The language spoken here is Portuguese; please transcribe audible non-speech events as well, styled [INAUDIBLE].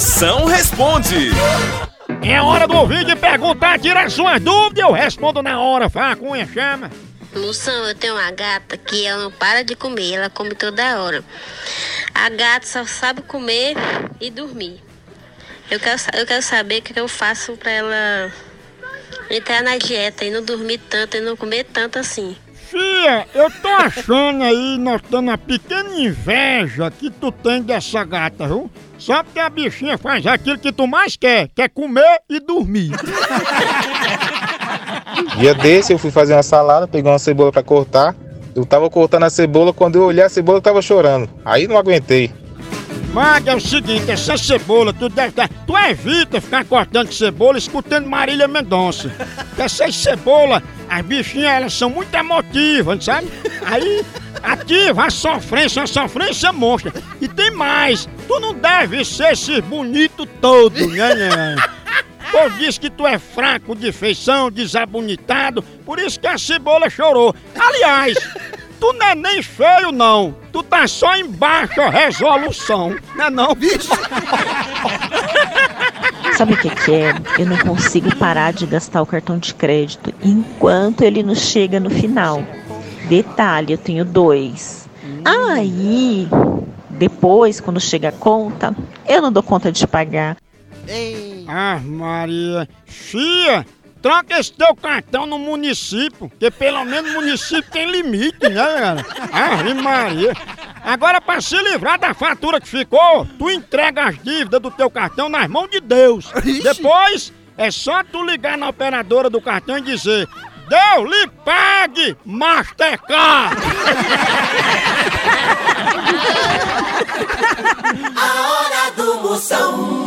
Moção responde. É hora do ouvinte perguntar, tirar suas dúvidas, eu respondo na hora. Fala, Cunha, chama. Moção, eu tenho uma gata que ela não para de comer, ela come toda hora. A gata só sabe comer e dormir. Eu quero, eu quero saber o que eu faço pra ela entrar na dieta e não dormir tanto e não comer tanto assim. Eu tô achando aí, notando uma pequena inveja que tu tem dessa gata, viu? Só porque a bichinha faz aquilo que tu mais quer, que é comer e dormir. [LAUGHS] Dia desse eu fui fazer uma salada, peguei uma cebola pra cortar. Eu tava cortando a cebola, quando eu olhei a cebola eu tava chorando. Aí não aguentei. Maga, é o seguinte, essa cebola, tu deve estar... Tu evita ficar cortando cebola escutando Marília Mendonça. Essas cebolas, as bichinhas, elas são muito emotivas, sabe? Aí ativa a sofrência, uma sofrência monstra. E tem mais, tu não deve ser esse bonito todo, né, né? Diz que tu é fraco de feição, desabonitado, por isso que a cebola chorou. Aliás, tu não é nem feio, não. Tu tá só em baixa resolução, não é não? Sabe o que, que é? Eu não consigo parar de gastar o cartão de crédito enquanto ele não chega no final. Detalhe, eu tenho dois. Aí, depois, quando chega a conta, eu não dou conta de pagar. Ah, Maria. Fia, troca esse teu cartão no município, porque pelo menos o município tem limite, né, galera? Ah, Maria. Agora, pra se livrar da fatura que ficou, tu entrega as dívidas do teu cartão nas mãos de Deus. Depois, é só tu ligar na operadora do cartão e dizer Deus lhe pague, Mastercard! [LAUGHS] A hora do Moção.